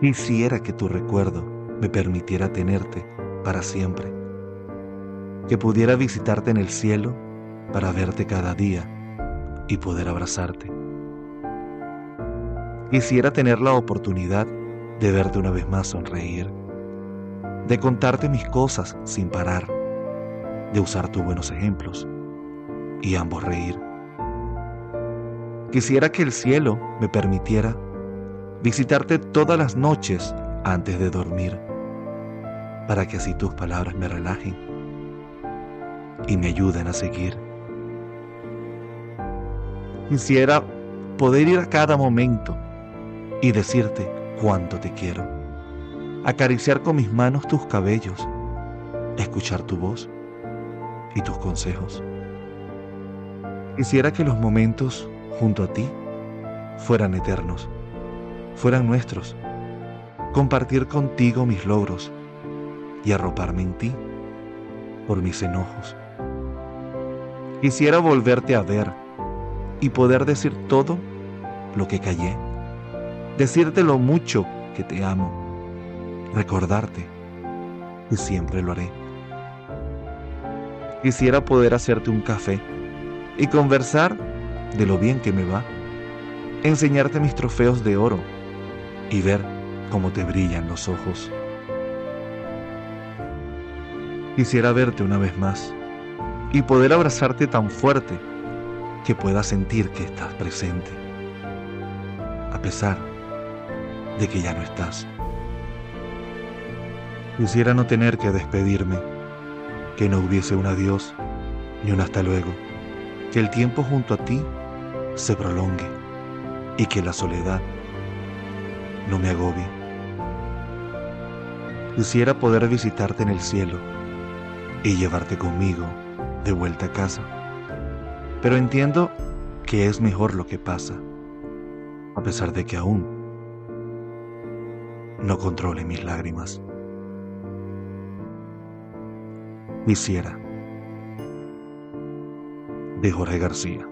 Quisiera que tu recuerdo me permitiera tenerte para siempre, que pudiera visitarte en el cielo para verte cada día y poder abrazarte. Quisiera tener la oportunidad de verte una vez más sonreír, de contarte mis cosas sin parar, de usar tus buenos ejemplos y ambos reír. Quisiera que el cielo me permitiera visitarte todas las noches antes de dormir, para que así tus palabras me relajen y me ayuden a seguir. Quisiera poder ir a cada momento y decirte cuánto te quiero, acariciar con mis manos tus cabellos, escuchar tu voz y tus consejos. Quisiera que los momentos junto a ti fueran eternos fueran nuestros, compartir contigo mis logros y arroparme en ti por mis enojos. Quisiera volverte a ver y poder decir todo lo que callé, decirte lo mucho que te amo, recordarte y siempre lo haré. Quisiera poder hacerte un café y conversar de lo bien que me va, enseñarte mis trofeos de oro y ver cómo te brillan los ojos. Quisiera verte una vez más y poder abrazarte tan fuerte que puedas sentir que estás presente, a pesar de que ya no estás. Quisiera no tener que despedirme, que no hubiese un adiós ni un hasta luego, que el tiempo junto a ti se prolongue y que la soledad no me agobie. Quisiera poder visitarte en el cielo y llevarte conmigo de vuelta a casa, pero entiendo que es mejor lo que pasa, a pesar de que aún no controle mis lágrimas. Quisiera. De Jorge García.